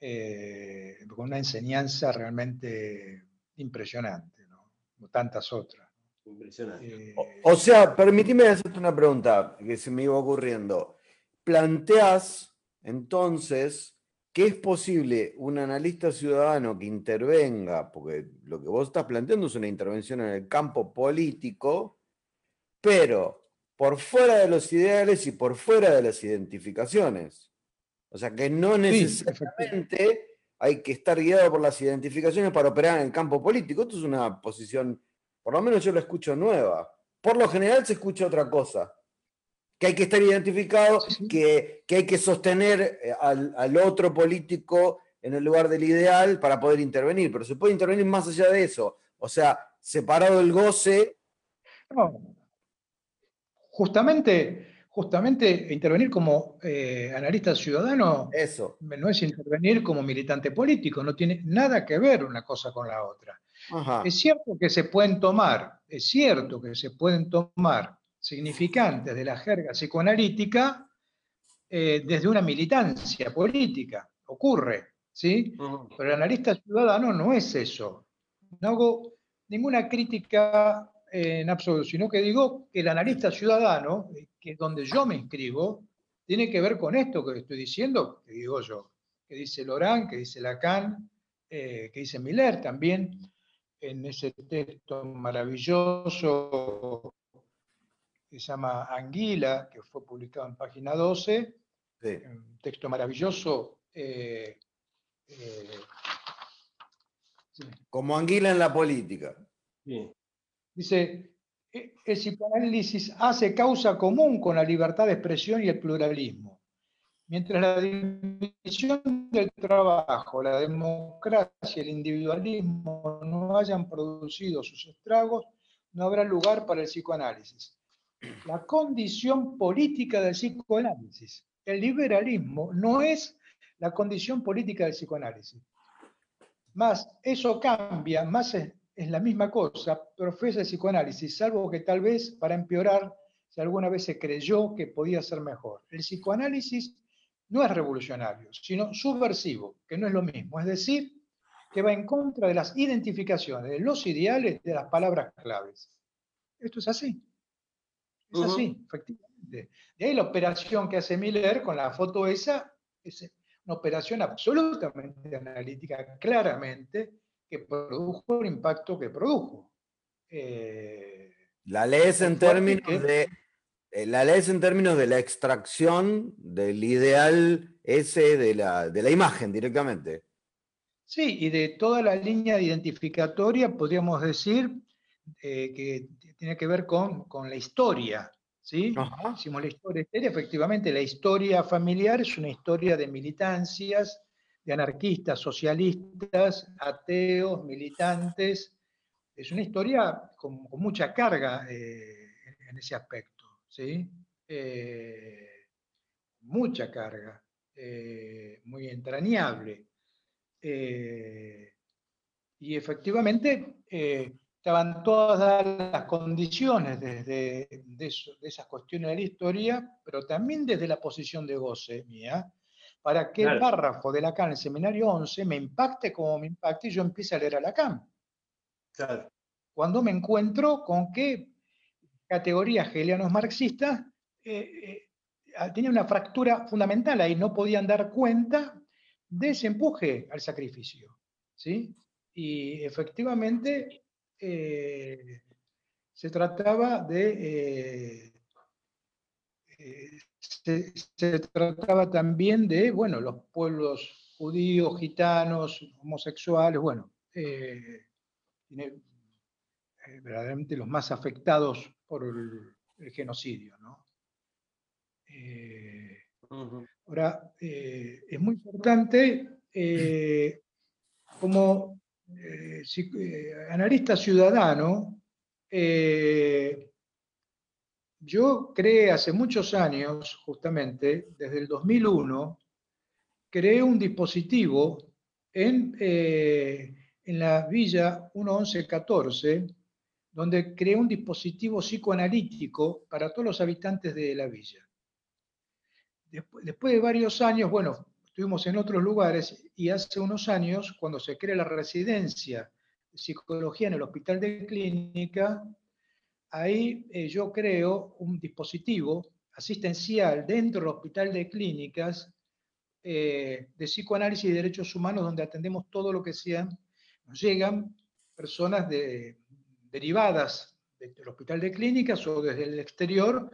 eh, con una enseñanza realmente impresionante, ¿no? como tantas otras. Impresionante. Eh, o, sea, permíteme hacerte una pregunta que se me iba ocurriendo. Planteas entonces que es posible un analista ciudadano que intervenga, porque lo que vos estás planteando es una intervención en el campo político, pero por fuera de los ideales y por fuera de las identificaciones. O sea que no necesariamente hay que estar guiado por las identificaciones para operar en el campo político. Esto es una posición, por lo menos yo la escucho nueva. Por lo general se escucha otra cosa. Que hay que estar identificado, que, hay que sostener eh, al, otro político en el lugar del ideal para poder intervenir. Pero se puede intervenir más allá de eso. O sea, separado el goce. Justamente, justamente intervenir como eh, analista ciudadano Eso. no es intervenir como militante político, no tiene nada que ver una cosa con la otra. Es cierto que se pueden tomar, es cierto que se pueden tomar significantes de la jerga psicoanalítica eh, desde una militancia política, ocurre, ¿sí? Pero el analista ciudadano no es eso. No hago ninguna crítica en absoluto, sino que digo que el analista ciudadano, que es donde yo me inscribo, tiene que ver con esto que estoy diciendo, que digo yo, que dice Lorán, que dice Lacan, eh, que dice Miller también, en ese texto maravilloso que se llama Anguila, que fue publicado en página 12, un texto maravilloso. Eh, eh, Como Anguila en la política. Dice, e, el psicoanálisis hace causa común con la libertad de expresión y el pluralismo. Mientras la división del trabajo, la democracia y el individualismo no hayan producido sus estragos, no habrá lugar para el psicoanálisis. La condición política del psicoanálisis. El liberalismo no es la condición política del psicoanálisis. Más eso cambia, más la misma cosa, profesa el psicoanálisis, salvo que tal vez para empeorar, si alguna vez se creyó que podía ser mejor. El psicoanálisis no es revolucionario, sino subversivo, que no es lo mismo. Es decir, que va en contra de las identificaciones, de los ideales, de las palabras claves. Esto es así. Es así, efectivamente. De ahí la operación que hace Miller con la foto esa, es una operación absolutamente analítica, claramente, que produjo el impacto que produjo. Eh, la lees en términos de eh, la en términos de la extracción del ideal ese de la, de la imagen directamente. Sí, y de toda la línea identificatoria, podríamos decir, eh, que tiene que ver con, la historia. ¿sí? Hicimos la historia, efectivamente, la historia familiar es una historia de militancias, de anarquistas, socialistas, ateos, militantes. Es una historia con, mucha carga eh, en ese aspecto. ¿sí? Eh, mucha carga, eh, muy entrañable. Y efectivamente estaban todas las condiciones desde de, esas cuestiones de la historia, pero también desde la posición de goce mía, para que el párrafo de Lacan en el seminario 11 me impacte como me impacte y yo empiece a leer a Lacan. Claro. Cuando me encuentro con que categorías hegelianos marxistas eh, eh, tenía una fractura fundamental ahí, no podían dar cuenta de ese empuje al sacrificio. ¿sí? Y efectivamente eh, se trataba de... Se, trataba también de, bueno, los pueblos judíos, gitanos, homosexuales, bueno, verdaderamente los más afectados por el, genocidio. ¿no? Eh, ahora, eh, es muy importante eh, como analista ciudadano, yo creé hace muchos años, justamente, desde el 2001, creé un dispositivo en, en la Villa 1114, donde creé un dispositivo psicoanalítico para todos los habitantes de la villa. Después, de varios años, bueno, estuvimos en otros lugares y hace unos años, cuando se crea la residencia de psicología en el hospital de clínica, ahí eh, yo creo un dispositivo asistencial dentro del hospital de clínicas eh, de psicoanálisis y derechos humanos, donde atendemos todo lo que sean, nos llegan personas de, derivadas del hospital de clínicas o desde el exterior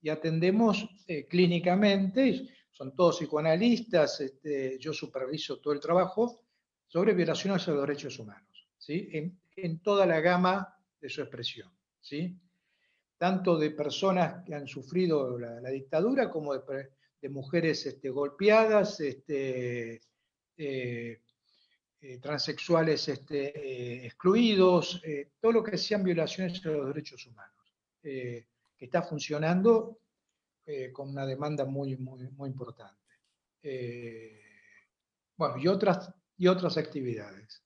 y atendemos eh, clínicamente, son todos psicoanalistas, este, yo superviso todo el trabajo sobre violaciones a los derechos humanos, ¿sí? en, toda la gama de su expresión. ¿Sí? Tanto de personas que han sufrido la, dictadura como de, mujeres este, golpeadas, este, eh, eh, transexuales este, eh, excluidos, todo lo que sean violaciones de los derechos humanos, que está funcionando con una demanda muy, muy, muy importante. Bueno, y otras, y otras actividades.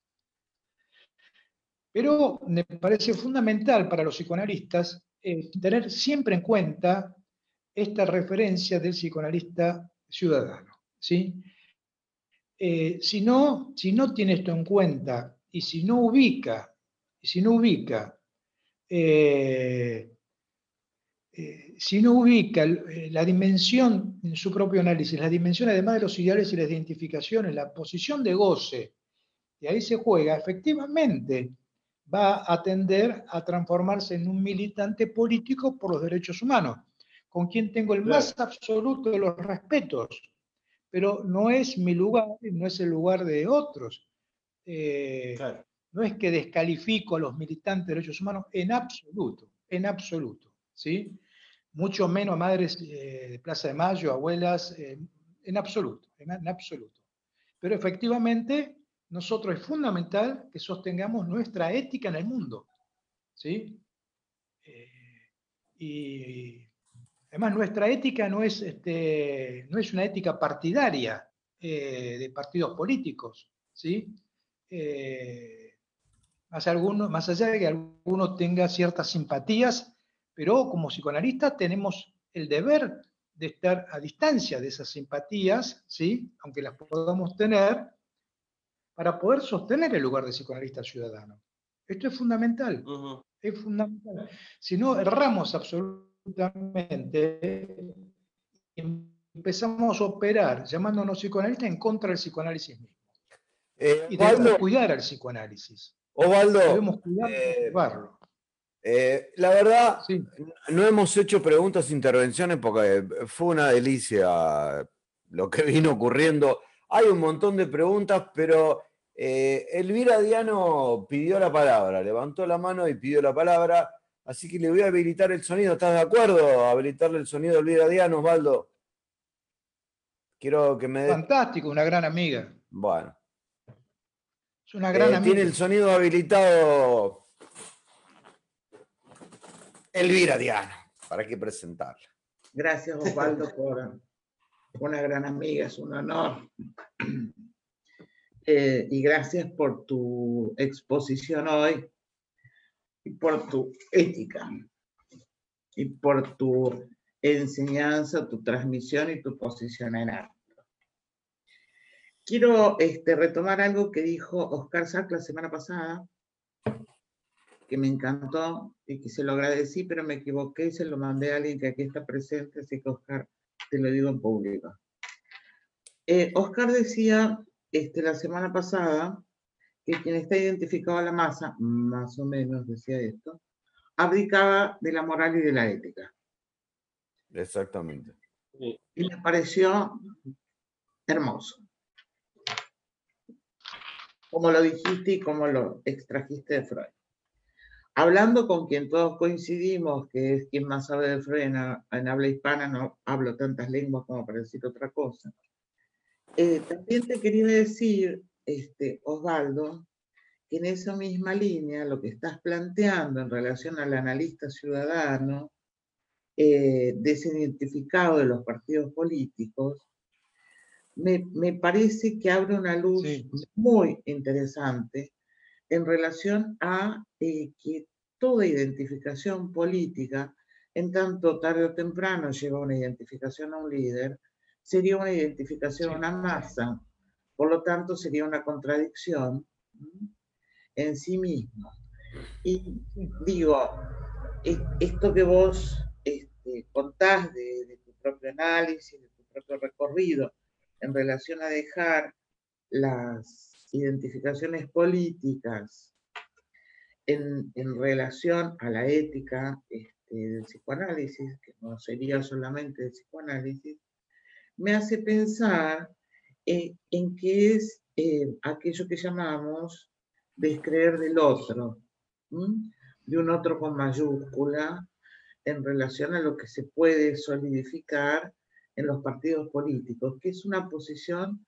Pero me parece fundamental para los psicoanalistas tener siempre en cuenta esta referencia del psicoanalista ciudadano. ¿sí? si, no, si no tiene esto en cuenta y si no ubica, si no ubica eh, si no ubica eh, la dimensión en su propio análisis, la dimensión además de los ideales y las identificaciones, la posición de goce, y ahí se juega, efectivamente va a tender a transformarse en un militante político por los derechos humanos, con quien tengo el más absoluto de los respetos, pero no es mi lugar, no es el lugar de otros. Eh, no es que descalifico a los militantes de derechos humanos en absoluto, en absoluto. ¿sí? mucho menos madres eh, de Plaza de Mayo, abuelas, eh, en absoluto, en, absoluto. Pero efectivamente, nosotros es fundamental que sostengamos nuestra ética en el mundo. ¿sí? Eh, y además nuestra ética no es, este, no es una ética partidaria de partidos políticos. ¿sí? más, alguno, más allá de que alguno tenga ciertas simpatías pero como psicoanalistas tenemos el deber de estar a distancia de esas simpatías, ¿sí? aunque las podamos tener, para poder sostener el lugar de psicoanalista ciudadano. Esto es fundamental, es fundamental. Si no, erramos absolutamente y empezamos a operar llamándonos psicoanalistas en contra del psicoanálisis mismo. Eh, y debemos cuidar al psicoanálisis. Ovaldo, debemos cuidar eh, eh, la verdad, no hemos hecho preguntas e intervenciones porque fue una delicia lo que vino ocurriendo. Hay un montón de preguntas, pero eh, Elvira Diano pidió la palabra, levantó la mano y pidió la palabra, así que le voy a habilitar el sonido. ¿Estás de acuerdo? Habilitarle el sonido a Elvira Diano, Osvaldo. Quiero que me Fantástico, una gran amiga. Bueno. Es una gran eh, amiga. Tiene el sonido habilitado Elvira Diana, para qué presentarla. Gracias, Osvaldo, por una gran amiga, es un honor. Eh, y gracias por tu exposición hoy y por tu ética y por tu enseñanza, tu transmisión y tu posición en arte. Quiero este, retomar algo que dijo Oscar Sack la semana pasada, que me encantó y que se lo agradecí, pero me equivoqué y se lo mandé a alguien que aquí está presente, así que Oscar, te lo digo en público. Eh, Oscar decía este, la semana pasada que quien está identificado a la masa, más o menos decía esto, abdicaba de la moral y de la ética. Exactamente. Y me pareció hermoso. Como lo dijiste y como lo extrajiste de Freud hablando con quien todos coincidimos, que es quien más sabe de Freud en, habla hispana, no hablo tantas lenguas como para decir otra cosa. Eh, también te quería decir, este, Osvaldo, que en esa misma línea lo que estás planteando en relación al analista ciudadano, eh, desidentificado de los partidos políticos, me, me, parece que abre una luz muy interesante en relación a eh, que toda identificación política, en tanto tarde o temprano lleva una identificación a un líder, sería una identificación a una masa, por lo tanto sería una contradicción en sí mismo. Y digo, esto que vos este, contás de, de tu propio análisis, de tu propio recorrido, en relación a dejar las identificaciones políticas en, relación a la ética este, del psicoanálisis, que no sería solamente el psicoanálisis, me hace pensar en, en qué es eh, aquello que llamamos descreer del otro, de un otro con mayúscula, en relación a lo que se puede solidificar en los partidos políticos, que es una posición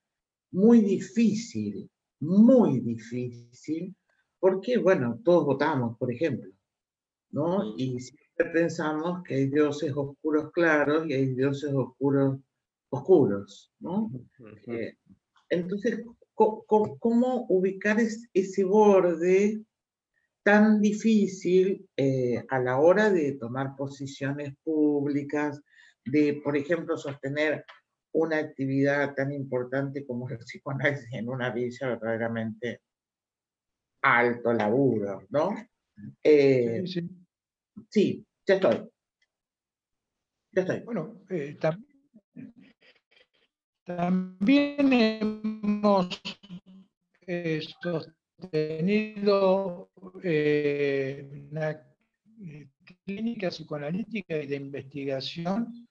muy difícil muy difícil, porque, bueno, todos votamos, por ejemplo, ¿no? Y si pensamos que hay dioses oscuros claros y hay dioses oscuros oscuros, ¿no? Eh, entonces, ¿cómo, ubicar ese borde tan difícil eh, a la hora de tomar posiciones públicas, de, por ejemplo, sostener una actividad tan importante como el psicoanálisis en una villa verdaderamente alto laburo, ¿no? Eh, sí, ya estoy. Ya estoy. Bueno, eh, también hemos eh, sostenido una clínica psicoanalítica y de investigación,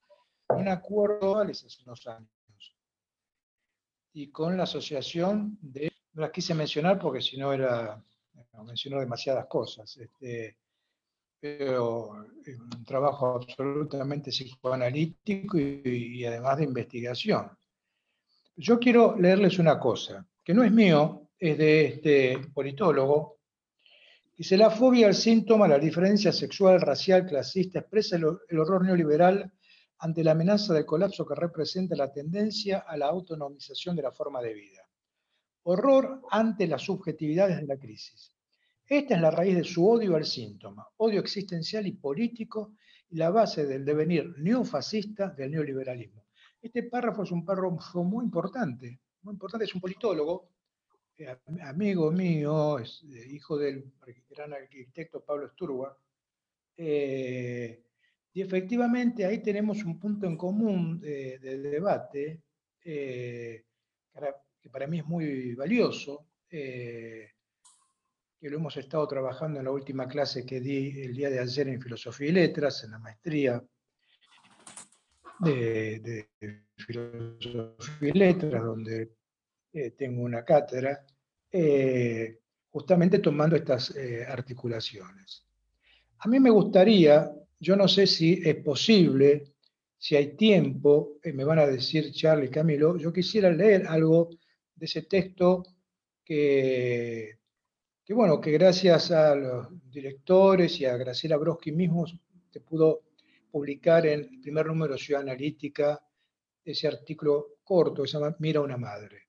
un acuerdo hace unos años. Y con la asociación de, no las quise mencionar porque si no era, mencionó demasiadas cosas. Este, pero un trabajo absolutamente psicoanalítico y, además de investigación. Yo quiero leerles una cosa, que no es mío, es de este politólogo. Dice, la fobia al síntoma, la diferencia sexual, racial, clasista, expresa el horror neoliberal ante la amenaza del colapso que representa la tendencia a la autonomización de la forma de vida. Horror ante las subjetividades de la crisis. Esta es la raíz de su odio al síntoma, odio existencial y político la base del devenir neofascista del neoliberalismo. Este párrafo es un párrafo muy importante, muy importante, es un politólogo, eh, amigo mío, eh, hijo del gran arquitecto Pablo Esturba, eh, y efectivamente ahí tenemos un punto en común de, debate que para mí es muy valioso que lo hemos estado trabajando en la última clase que di el día de ayer en Filosofía y Letras, en la maestría de, Filosofía y Letras, donde eh, tengo una cátedra, eh, justamente tomando estas eh, articulaciones. A mí me gustaría, yo no sé si es posible, si hay tiempo, me van a decir Charlie y Camilo, yo quisiera leer algo de ese texto que que bueno, que gracias a los directores y a Graciela Broski mismo se pudo publicar en el primer número de Ciudad Analítica ese artículo corto que se llama Mira una madre.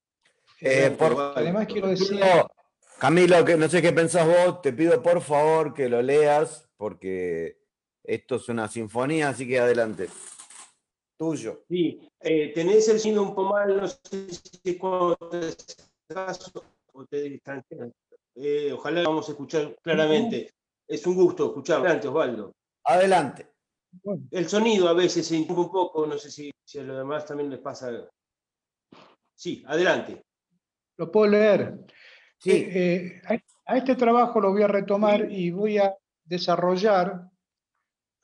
Eh, eh, además quiero decir... Camilo, que no sé qué pensás vos, te pido por favor que lo leas porque esto es una sinfonía, así que adelante. Tuyo. Sí, eh, tenés el síndrome un poco mal, no sé si cuando te o te eh, ojalá lo vamos a escuchar claramente. Es un gusto escucharlo. Adelante, Osvaldo. Adelante. El sonido a veces se interrumpe un poco, no sé si, a los demás también les pasa. Sí, adelante. Lo puedo leer. Sí. Eh, eh, a este trabajo lo voy a retomar y voy a desarrollar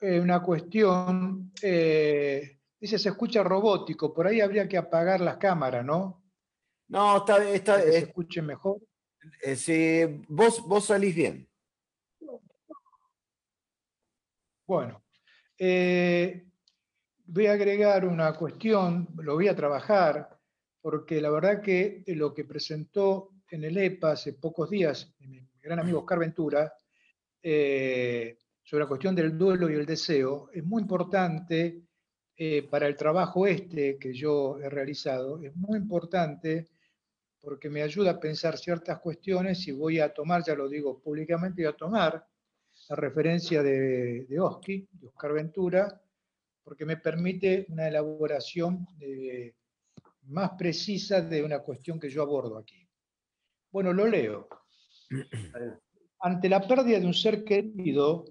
una cuestión. dice, se escucha robótico, por ahí habría que apagar las cámaras, ¿no? No, está, está, que se escuche mejor. Eh, si vos, vos salís bien. Bueno, eh, voy a agregar una cuestión, lo voy a trabajar, porque la verdad que lo que presentó en el EPA hace pocos días mi gran amigo Oscar Ventura, eh, sobre la cuestión del duelo y el deseo, es muy importante para el trabajo este que yo he realizado, es muy importante porque me ayuda a pensar ciertas cuestiones y voy a tomar, ya lo digo públicamente, voy a tomar la referencia de, de Oski, de Oscar Ventura, porque me permite una elaboración más precisa de una cuestión que yo abordo aquí. Bueno, lo leo. Ante la pérdida de un ser querido,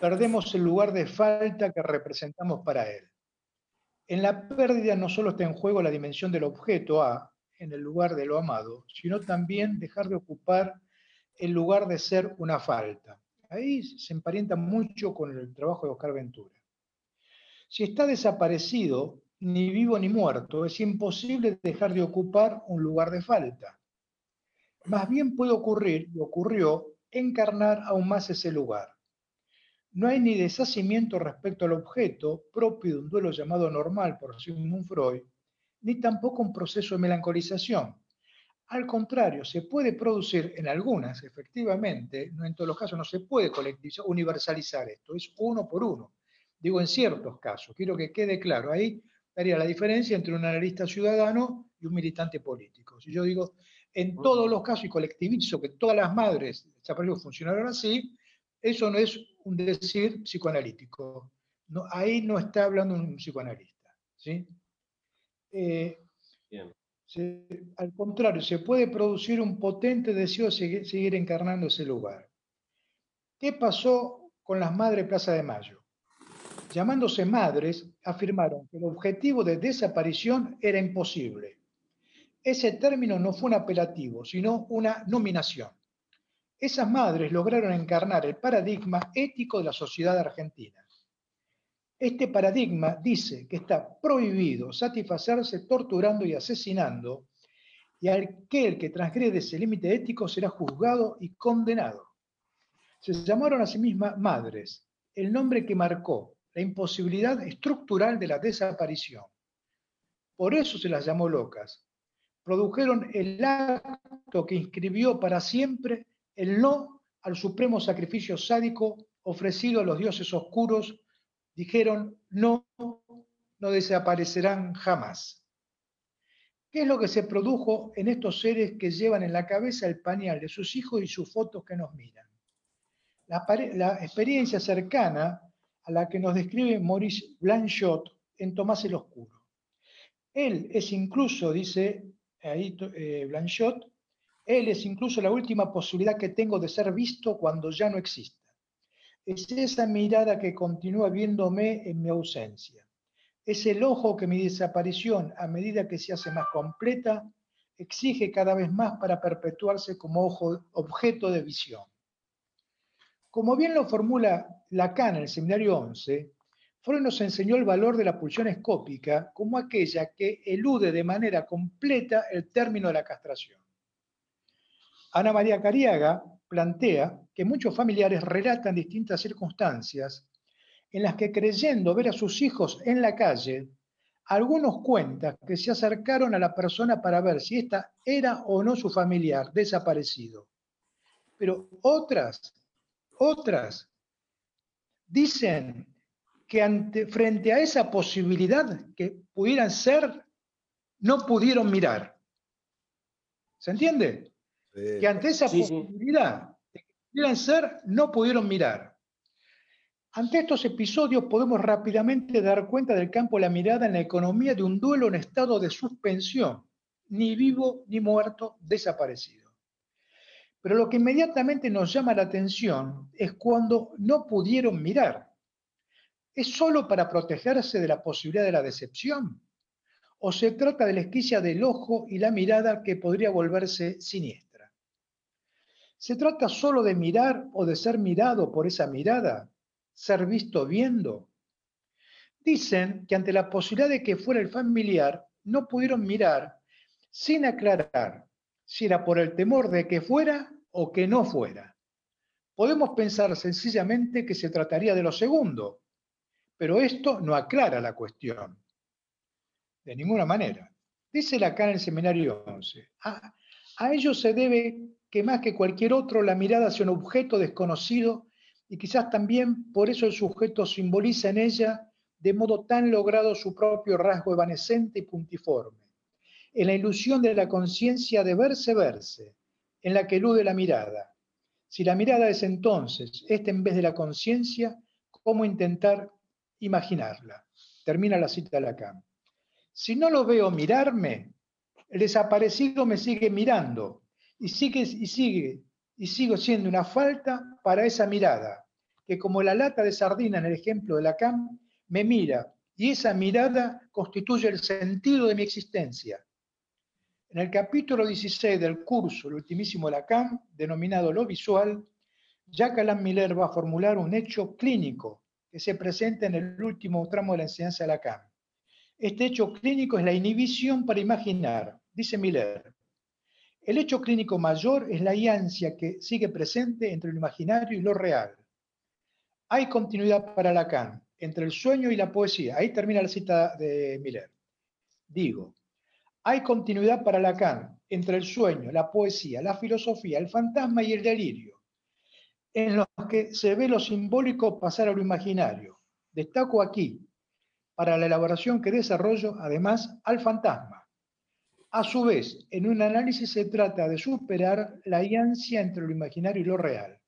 perdemos el lugar de falta que representamos para él. En la pérdida no solo está en juego la dimensión del objeto A, en el lugar de lo amado, sino también dejar de ocupar el lugar de ser una falta. Ahí se emparenta mucho con el trabajo de Oscar Ventura. Si está desaparecido, ni vivo ni muerto, es imposible dejar de ocupar un lugar de falta. Más bien puede ocurrir, y ocurrió, encarnar aún más ese lugar. No hay ni deshacimiento respecto al objeto propio de un duelo llamado normal por Sigmund Freud, ni tampoco un proceso de melancolización. Al contrario, se puede producir en algunas, efectivamente, no en todos los casos, no se puede universalizar esto, es uno por uno. Digo en ciertos casos, quiero que quede claro, ahí estaría la diferencia entre un analista ciudadano y un militante político. Si yo digo, en todos los casos, y colectivizo que todas las madres desaparecidos funcionaron así, eso no es un decir psicoanalítico. No, ahí no está hablando un psicoanalista. ¿sí? Eh, al contrario, se puede producir un potente deseo de seguir, seguir encarnando ese lugar. ¿Qué pasó con las madres Plaza de Mayo? Llamándose madres, afirmaron que el objetivo de desaparición era imposible. Ese término no fue un apelativo, sino una nominación. Esas madres lograron encarnar el paradigma ético de la sociedad argentina. Este paradigma dice que está prohibido satisfacerse torturando y asesinando, y aquel que transgrede ese límite ético será juzgado y condenado. Se llamaron a sí mismas madres, el nombre que marcó la imposibilidad estructural de la desaparición. Por eso se las llamó locas. Produjeron el acto que inscribió para siempre el no al supremo sacrificio sádico ofrecido a los dioses oscuros dijeron, no, no desaparecerán jamás. ¿Qué es lo que se produjo en estos seres que llevan en la cabeza el pañal de sus hijos y sus fotos que nos miran? La, experiencia cercana a la que nos describe Maurice Blanchot en Tomás el Oscuro. Él es incluso, dice ahí eh, Blanchot, él es incluso la última posibilidad que tengo de ser visto cuando ya no exista. Es esa mirada que continúa viéndome en mi ausencia. Es el ojo que mi desaparición, a medida que se hace más completa, exige cada vez más para perpetuarse como ojo, objeto de visión. Como bien lo formula Lacan en el seminario 11, Freud nos enseñó el valor de la pulsión escópica como aquella que elude de manera completa el término de la castración. Ana María Cariaga plantea que muchos familiares relatan distintas circunstancias en las que creyendo ver a sus hijos en la calle, algunos cuentan que se acercaron a la persona para ver si ésta era o no su familiar desaparecido. Pero otras, otras dicen que ante, frente a esa posibilidad que pudieran ser, no pudieron mirar. ¿Se entiende? Que ante esa posibilidad de que pudieran ser, no pudieron mirar. Ante estos episodios podemos rápidamente dar cuenta del campo de la mirada en la economía de un duelo en estado de suspensión, ni vivo ni muerto, desaparecido. Pero lo que inmediatamente nos llama la atención es cuando no pudieron mirar. ¿Es solo para protegerse de la posibilidad de la decepción? ¿O se trata de la esquicia del ojo y la mirada que podría volverse siniestra? ¿Se trata solo de mirar o de ser mirado por esa mirada? ¿Ser visto viendo? Dicen que ante la posibilidad de que fuera el familiar, no pudieron mirar sin aclarar si era por el temor de que fuera o que no fuera. Podemos pensar sencillamente que se trataría de lo segundo, pero esto no aclara la cuestión. De ninguna manera. Dice acá en el seminario 11. A, a ello se debe que más que cualquier otro la mirada hacia un objeto desconocido y quizás también por eso el sujeto simboliza en ella de modo tan logrado su propio rasgo evanescente y puntiforme, en la ilusión de la conciencia de verse verse, en la que elude la mirada. Si la mirada es entonces este en vez de la conciencia, ¿cómo intentar imaginarla? Termina la cita de Lacan. Si no lo veo mirarme, el desaparecido me sigue mirando, y sigue y sigue y sigo siendo una falta para esa mirada, que como la lata de sardina en el ejemplo de Lacan, me mira y esa mirada constituye el sentido de mi existencia. En el capítulo 16 del curso, el ultimísimo Lacan, denominado Lo Visual, Jacques Alain Miller va a formular un hecho clínico que se presenta en el último tramo de la enseñanza de Lacan. Este hecho clínico es la inhibición para imaginar, dice Miller. El hecho clínico mayor es la ansia que sigue presente entre lo imaginario y lo real. Hay continuidad para Lacan entre el sueño y la poesía. Ahí termina la cita de Miller. Digo, Hay continuidad para Lacan entre el sueño, la poesía, la filosofía, el fantasma y el delirio, en los que se ve lo simbólico pasar a lo imaginario. Destaco aquí, para la elaboración que desarrollo, además, al fantasma. A su vez, en un análisis se trata de superar la alianza entre lo imaginario y lo real.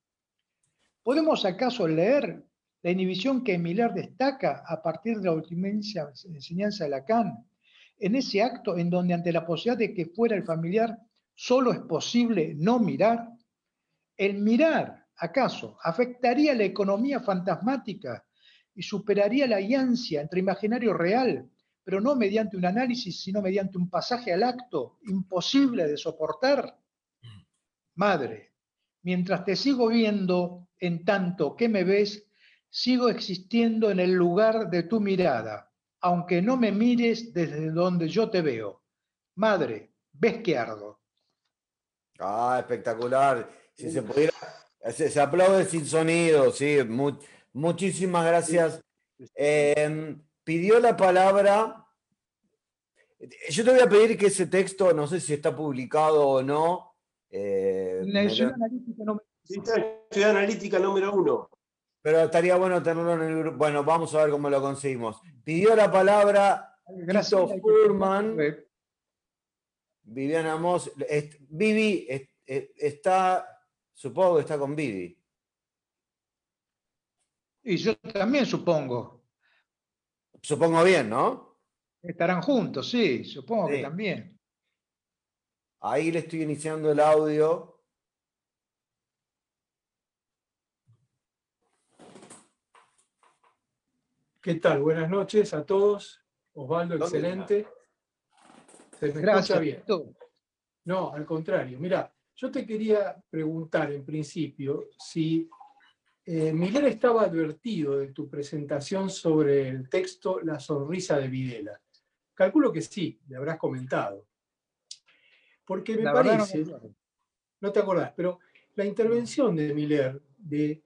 ¿Podemos acaso leer la inhibición que Miller destaca a partir de la última enseñanza de Lacan, en ese acto en donde ante la posibilidad de que fuera el familiar solo es posible no mirar, el mirar, acaso, afectaría la economía fantasmática y superaría la alianza entre imaginario real, pero no mediante un análisis, sino mediante un pasaje al acto imposible de soportar. Madre, mientras te sigo viendo en tanto que me ves, sigo existiendo en el lugar de tu mirada, aunque no me mires desde donde yo te veo. Madre, ves que ardo. Ah, espectacular. Si se pudiera, se, aplaude sin sonido, sí. muchísimas gracias. Em, pidió la palabra. Yo te voy a pedir que ese texto, no sé si está publicado o no. Eh, Ciudad Analítica número uno pero estaría bueno tenerlo en el grupo. Bueno, vamos a ver cómo lo conseguimos. Pidió la palabra Gracias, Furman. Viviana Moss. Vivi está, supongo que está con Vivi. Y yo también supongo. Supongo bien, ¿no? Estarán juntos, sí, supongo que también. Ahí le estoy iniciando el audio. ¿Qué tal? Buenas noches a todos. Osvaldo, excelente. ¿Se me Gracias. bien? No, al contrario. Mira, yo te quería preguntar en principio si eh, Miller estaba advertido de tu presentación sobre el texto La sonrisa de Videla. Calculo que sí, le habrás comentado. Porque me parece, no, te acordás, pero la intervención de Miller de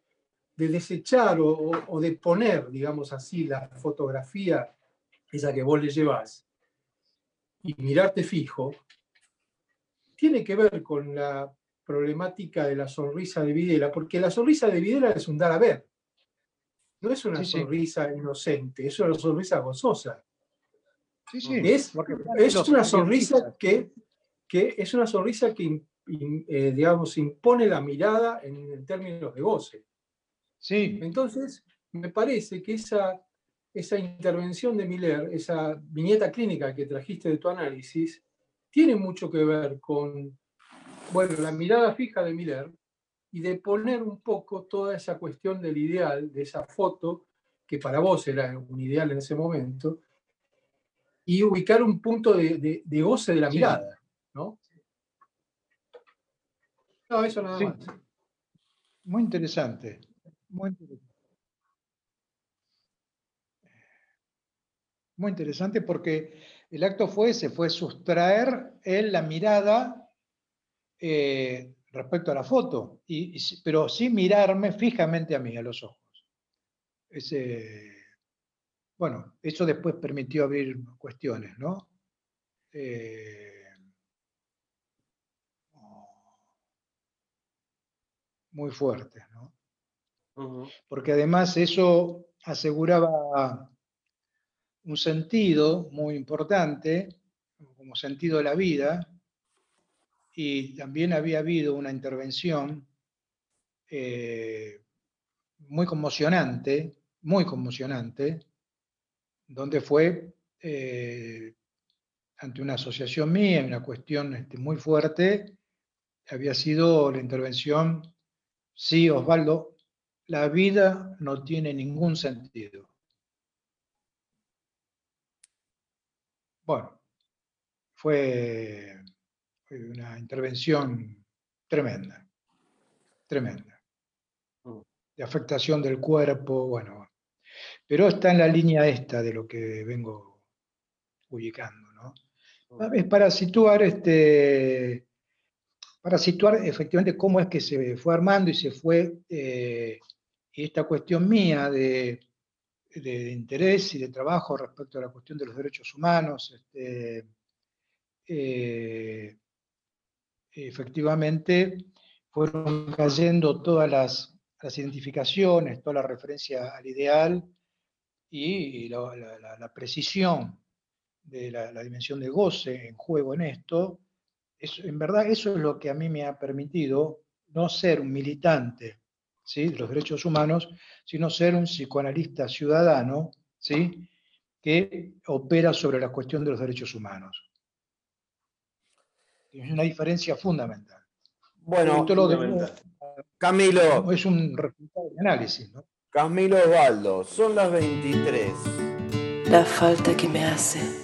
de desechar o, de poner, digamos así, la fotografía, esa que vos le llevas, y mirarte fijo, tiene que ver con la problemática de la sonrisa de Videla, porque la sonrisa de Videla es un dar a ver. No es una sonrisa inocente, es una sonrisa gozosa. es, es una sonrisa que, que, es una sonrisa que eh, digamos, impone la mirada en términos de goce. Sí. Entonces, me parece que esa, esa intervención de Miller, esa viñeta clínica que trajiste de tu análisis, tiene mucho que ver con, bueno, la mirada fija de Miller y de poner un poco toda esa cuestión del ideal, de esa foto, que para vos era un ideal en ese momento, y ubicar un punto de, goce de la mirada, ¿no? No, eso nada más. Muy interesante. Muy interesante. Muy interesante porque el acto fue ese, fue sustraer él la mirada eh, respecto a la foto, y, pero sin mirarme fijamente a mí, a los ojos. Ese, bueno, eso después permitió abrir cuestiones, ¿no? Eh, muy fuertes, ¿no? porque además eso aseguraba un sentido muy importante, como sentido de la vida, y también había habido una intervención eh, muy conmocionante, muy conmocionante, donde fue eh, ante una asociación mía, una cuestión este, muy fuerte, había sido la intervención, sí, Osvaldo, la vida no tiene ningún sentido. Bueno, fue, una intervención tremenda, tremenda, mm. de afectación del cuerpo, bueno, pero está en la línea esta de lo que vengo ubicando, ¿no? Mm. Es para situar este, para situar efectivamente cómo es que se fue armando y se fue eh, esta cuestión mía de, interés y de trabajo respecto a la cuestión de los derechos humanos, este, eh, efectivamente fueron cayendo todas las, identificaciones, toda la referencia al ideal y la, precisión de la, dimensión de goce en juego en esto. en verdad eso es lo que a mí me ha permitido no ser un militante ¿sí? de los derechos humanos, sino ser un psicoanalista ciudadano ¿sí? que opera sobre la cuestión de los derechos humanos. Es una diferencia fundamental. Bueno, Camilo. Es un resultado de análisis, ¿no? Camilo Osvaldo, son las 23. La falta que me hace